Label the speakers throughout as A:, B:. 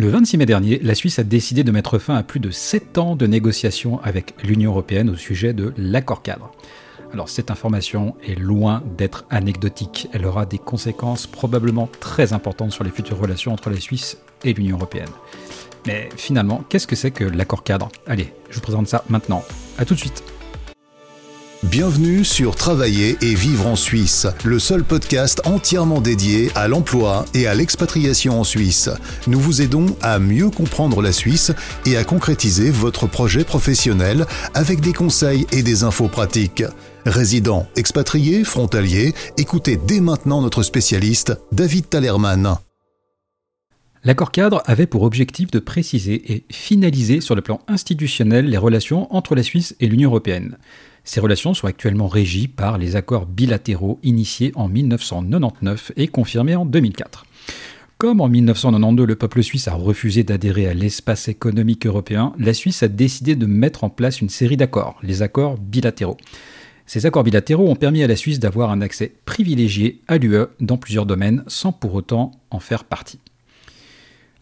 A: Le 26 mai dernier, la Suisse a décidé de mettre fin à plus de 7 ans de négociations avec l'Union européenne au sujet de l'accord cadre. Alors cette information est loin d'être anecdotique, elle aura des conséquences probablement très importantes sur les futures relations entre la Suisse et l'Union européenne. Mais finalement, qu'est-ce que c'est que l'accord cadre? Allez, je vous présente ça maintenant. A tout de suite
B: Bienvenue sur Travailler et vivre en Suisse, le seul podcast entièrement dédié à l'emploi et à l'expatriation en Suisse. Nous vous aidons à mieux comprendre la Suisse et à concrétiser votre projet professionnel avec des conseils et des infos pratiques. Résidents, expatriés, frontaliers, écoutez dès maintenant notre spécialiste, David Talerman.
A: L'accord cadre avait pour objectif de préciser et finaliser sur le plan institutionnel les relations entre la Suisse et l'Union européenne. Ces relations sont actuellement régies par les accords bilatéraux initiés en 1999 et confirmés en 2004. Comme en 1992 le peuple suisse a refusé d'adhérer à l'espace économique européen, la Suisse a décidé de mettre en place une série d'accords, les accords bilatéraux. Ces accords bilatéraux ont permis à la Suisse d'avoir un accès privilégié à l'UE dans plusieurs domaines sans pour autant en faire partie.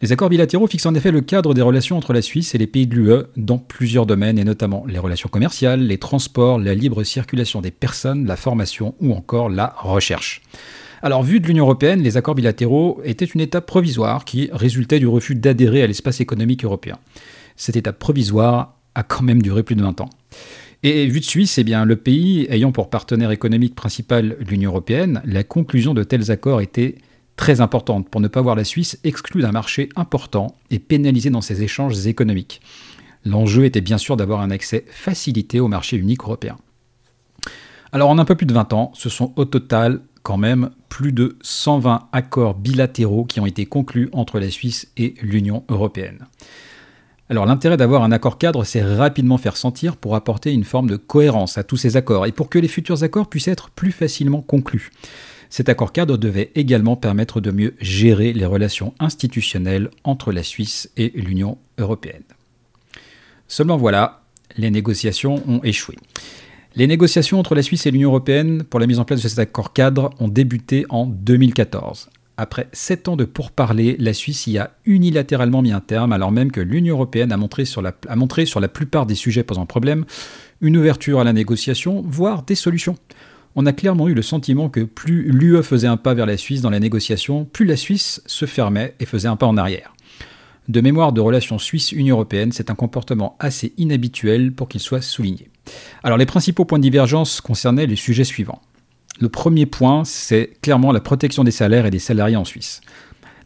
A: Les accords bilatéraux fixent en effet le cadre des relations entre la Suisse et les pays de l'UE dans plusieurs domaines, et notamment les relations commerciales, les transports, la libre circulation des personnes, la formation ou encore la recherche. Alors, vu de l'Union européenne, les accords bilatéraux étaient une étape provisoire qui résultait du refus d'adhérer à l'espace économique européen. Cette étape provisoire a quand même duré plus de 20 ans. Et vu de Suisse, eh bien, le pays ayant pour partenaire économique principal l'Union européenne, la conclusion de tels accords était très importante pour ne pas voir la Suisse exclue d'un marché important et pénalisée dans ses échanges économiques. L'enjeu était bien sûr d'avoir un accès facilité au marché unique européen. Alors en un peu plus de 20 ans, ce sont au total quand même plus de 120 accords bilatéraux qui ont été conclus entre la Suisse et l'Union européenne. Alors l'intérêt d'avoir un accord cadre, c'est rapidement faire sentir pour apporter une forme de cohérence à tous ces accords et pour que les futurs accords puissent être plus facilement conclus. Cet accord cadre devait également permettre de mieux gérer les relations institutionnelles entre la Suisse et l'Union européenne. Seulement voilà, les négociations ont échoué. Les négociations entre la Suisse et l'Union européenne pour la mise en place de cet accord cadre ont débuté en 2014. Après sept ans de pourparlers, la Suisse y a unilatéralement mis un terme, alors même que l'Union européenne a montré, sur la, a montré sur la plupart des sujets posant problème une ouverture à la négociation, voire des solutions on a clairement eu le sentiment que plus l'UE faisait un pas vers la Suisse dans la négociation, plus la Suisse se fermait et faisait un pas en arrière. De mémoire de relations Suisse-Union européenne, c'est un comportement assez inhabituel pour qu'il soit souligné. Alors les principaux points de divergence concernaient les sujets suivants. Le premier point, c'est clairement la protection des salaires et des salariés en Suisse.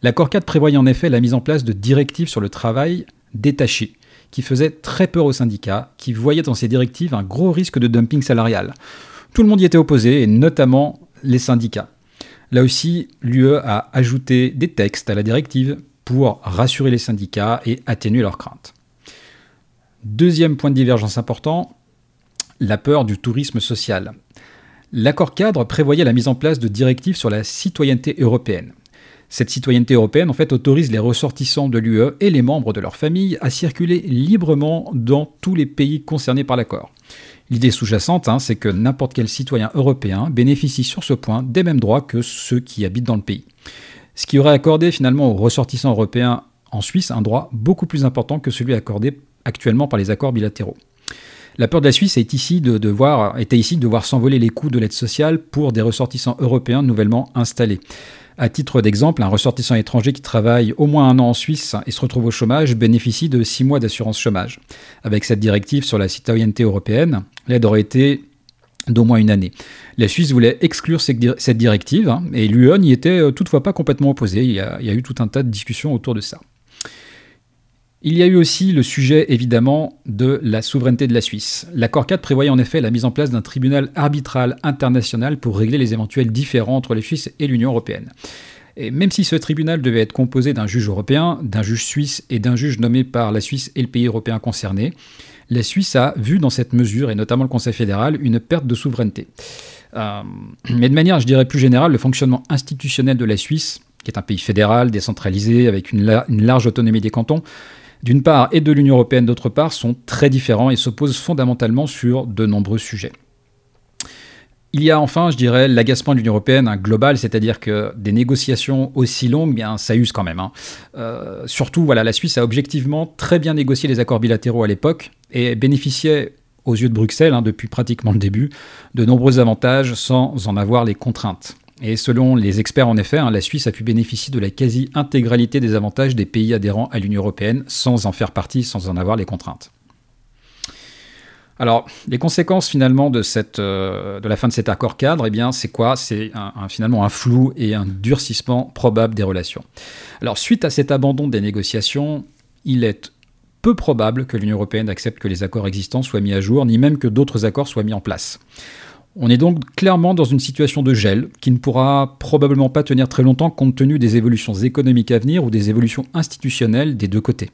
A: L'accord 4 prévoyait en effet la mise en place de directives sur le travail détaché, qui faisaient très peur aux syndicats, qui voyaient dans ces directives un gros risque de dumping salarial. Tout le monde y était opposé, et notamment les syndicats. Là aussi, l'UE a ajouté des textes à la directive pour rassurer les syndicats et atténuer leurs craintes. Deuxième point de divergence important, la peur du tourisme social. L'accord cadre prévoyait la mise en place de directives sur la citoyenneté européenne. Cette citoyenneté européenne en fait autorise les ressortissants de l'UE et les membres de leur famille à circuler librement dans tous les pays concernés par l'accord. L'idée sous-jacente, hein, c'est que n'importe quel citoyen européen bénéficie sur ce point des mêmes droits que ceux qui habitent dans le pays. Ce qui aurait accordé finalement aux ressortissants européens en Suisse un droit beaucoup plus important que celui accordé actuellement par les accords bilatéraux. La peur de la Suisse est ici de devoir, était ici de devoir s'envoler les coûts de l'aide sociale pour des ressortissants européens nouvellement installés. À titre d'exemple, un ressortissant étranger qui travaille au moins un an en Suisse et se retrouve au chômage bénéficie de six mois d'assurance chômage. Avec cette directive sur la citoyenneté européenne, l'aide aurait été d'au moins une année. La Suisse voulait exclure cette directive hein, et l'UE n'y était euh, toutefois pas complètement opposée. il y a eu tout un tas de discussions autour de ça. Il y a eu aussi le sujet évidemment de la souveraineté de la Suisse. L'accord 4 prévoyait en effet la mise en place d'un tribunal arbitral international pour régler les éventuels différends entre les Suisses et l'Union européenne. Et même si ce tribunal devait être composé d'un juge européen, d'un juge suisse et d'un juge nommé par la Suisse et le pays européen concerné, la Suisse a vu dans cette mesure, et notamment le Conseil fédéral, une perte de souveraineté. Euh, mais de manière, je dirais plus générale, le fonctionnement institutionnel de la Suisse, qui est un pays fédéral, décentralisé, avec une large autonomie des cantons, d'une part, et de l'Union européenne d'autre part, sont très différents et s'opposent fondamentalement sur de nombreux sujets. Il y a enfin, je dirais, l'agacement de l'Union européenne global, c'est-à-dire que des négociations aussi longues, bien, ça use quand même. Hein. Euh, surtout, voilà, la Suisse a objectivement très bien négocié les accords bilatéraux à l'époque et bénéficiait, aux yeux de Bruxelles, hein, depuis pratiquement le début, de nombreux avantages sans en avoir les contraintes. Et selon les experts, en effet, hein, la Suisse a pu bénéficier de la quasi-intégralité des avantages des pays adhérents à l'Union européenne sans en faire partie, sans en avoir les contraintes. Alors, les conséquences finalement de, euh, la fin de cet accord cadre, eh bien, c'est quoi? C'est finalement un flou et un durcissement probable des relations. Alors, suite à cet abandon des négociations, il est peu probable que l'Union européenne accepte que les accords existants soient mis à jour, ni même que d'autres accords soient mis en place. On est donc clairement dans une situation de gel qui ne pourra probablement pas tenir très longtemps compte tenu des évolutions économiques à venir ou des évolutions institutionnelles des deux côtés.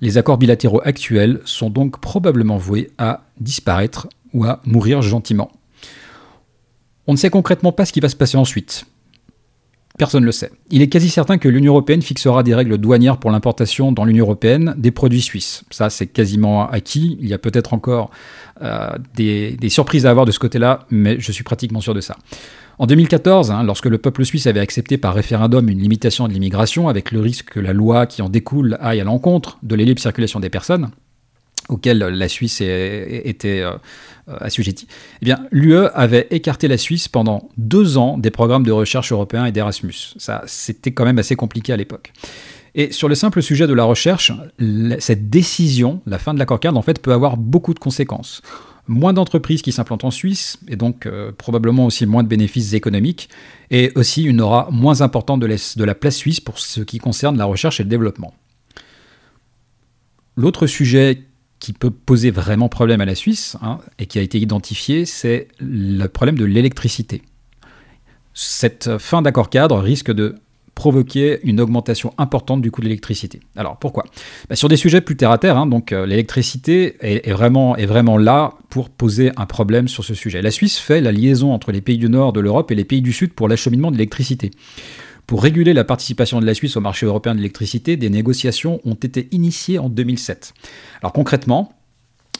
A: Les accords bilatéraux actuels sont donc probablement voués à disparaître ou à mourir gentiment. On ne sait concrètement pas ce qui va se passer ensuite. Personne ne le sait. Il est quasi certain que l'Union européenne fixera des règles douanières pour l'importation dans l'Union européenne des produits suisses. Ça, c'est quasiment acquis. Il y a peut-être encore euh, des, surprises à avoir de ce côté-là, mais je suis pratiquement sûr de ça. En 2014, hein, lorsque le peuple suisse avait accepté par référendum une limitation de l'immigration, avec le risque que la loi qui en découle aille à l'encontre de la libre circulation des personnes, auquel la Suisse était euh, assujettie, eh bien, l'UE avait écarté la Suisse pendant deux ans des programmes de recherche européens et d'Erasmus. Ça, c'était quand même assez compliqué à l'époque. Et sur le simple sujet de la recherche, cette décision, la fin de l'accord cadre, en fait, peut avoir beaucoup de conséquences moins d'entreprises qui s'implantent en Suisse, et donc euh, probablement aussi moins de bénéfices économiques, et aussi une aura moins importante de, la place suisse pour ce qui concerne la recherche et le développement. L'autre sujet qui peut poser vraiment problème à la Suisse, hein, et qui a été identifié, c'est le problème de l'électricité. Cette fin d'accord cadre risque de provoquer une augmentation importante du coût de l'électricité. Alors pourquoi? Bah, Sur des sujets plus terre à terre, hein, donc euh, l'électricité est, vraiment, est vraiment là pour poser un problème sur ce sujet. La Suisse fait la liaison entre les pays du nord de l'Europe et les pays du sud pour l'acheminement de l'électricité. Pour réguler la participation de la Suisse au marché européen de l'électricité, des négociations ont été initiées en 2007. Alors concrètement,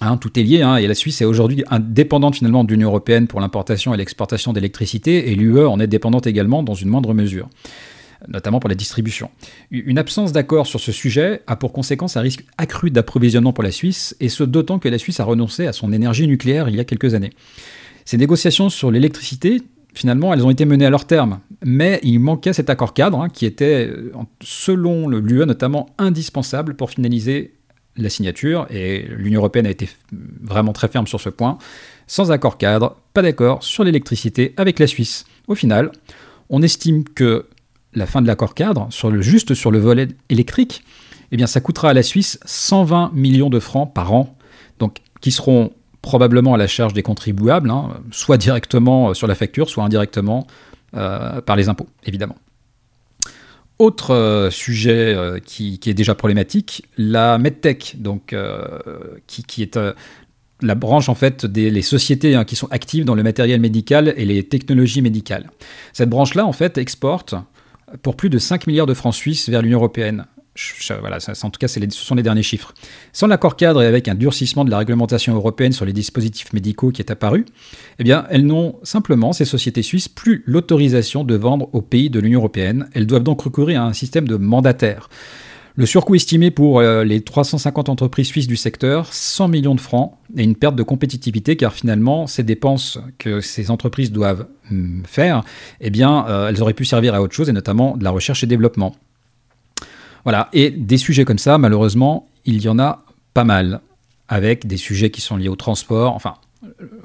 A: Hein, tout est lié, hein, et la Suisse est aujourd'hui indépendante finalement de l'Union européenne pour l'importation et l'exportation d'électricité, et l'UE en est dépendante également dans une moindre mesure notamment pour la distribution. Une absence d'accord sur ce sujet a pour conséquence un risque accru d'approvisionnement pour la Suisse, et ce d'autant que la Suisse a renoncé à son énergie nucléaire il y a quelques années. Ces négociations sur l'électricité, finalement, elles ont été menées à leur terme, mais il manquait cet accord cadre hein, qui était, euh, selon l'UE notamment, indispensable pour finaliser la signature, et l'Union européenne a été vraiment très ferme sur ce point. Sans accord cadre, pas d'accord sur l'électricité avec la Suisse. Au final, on estime que la fin de l'accord cadre, juste sur le volet électrique, eh bien, ça coûtera à la Suisse 120 millions de francs par an, donc qui seront probablement à la charge des contribuables, hein, soit directement euh, sur la facture, soit indirectement euh, par les impôts, évidemment. Autre euh, sujet qui, est déjà problématique, la MedTech, donc, qui, est la branche en fait des sociétés hein, qui sont actives dans le matériel médical et les technologies médicales. Cette branche-là en fait exporte pour plus de 5 milliards de francs suisses vers l'Union européenne. En tout cas, ce sont les derniers chiffres. Sans l'accord cadre et avec un durcissement de la réglementation européenne sur les dispositifs médicaux qui est apparu, eh bien, elles n'ont simplement, ces sociétés suisses, plus l'autorisation de vendre aux pays de l'Union européenne. Elles doivent donc recourir à un système de mandataire. Le surcoût estimé pour euh, les 350 entreprises suisses du secteur, 100 millions de francs, et une perte de compétitivité car finalement ces dépenses que ces entreprises doivent hum, faire, eh bien, euh, elles auraient pu servir à autre chose et notamment de la recherche et développement. Voilà, et des sujets comme ça, malheureusement, il y en a pas mal, avec des sujets qui sont liés au transport. Enfin,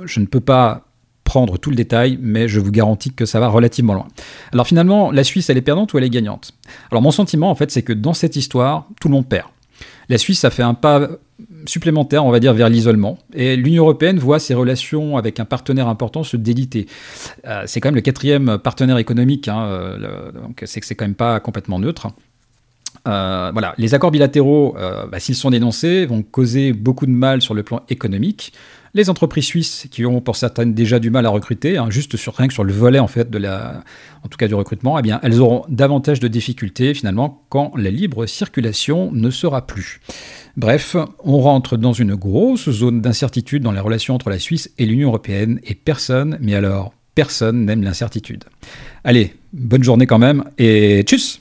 A: je ne peux pas prendre tout le détail, mais je vous garantis que ça va relativement loin. Alors finalement, la Suisse, elle est perdante ou elle est gagnante? Alors mon sentiment, en fait, c'est que dans cette histoire, tout le monde perd. La Suisse a fait un pas supplémentaire, on va dire, vers l'isolement. Et l'Union européenne voit ses relations avec un partenaire important se déliter. Euh, c'est quand même le quatrième partenaire économique, hein, euh, donc c'est que c'est quand même pas complètement neutre. Euh, voilà, les accords bilatéraux, bah, s'ils sont dénoncés, vont causer beaucoup de mal sur le plan économique, Les entreprises suisses qui ont pour certaines déjà du mal à recruter, hein, juste sur le volet en fait de du recrutement, eh elles auront davantage de difficultés finalement quand la libre circulation ne sera plus. Bref, on rentre dans une grosse zone d'incertitude dans les relations entre la Suisse et l'Union européenne et personne, mais alors personne n'aime l'incertitude. Allez, bonne journée quand même et tchuss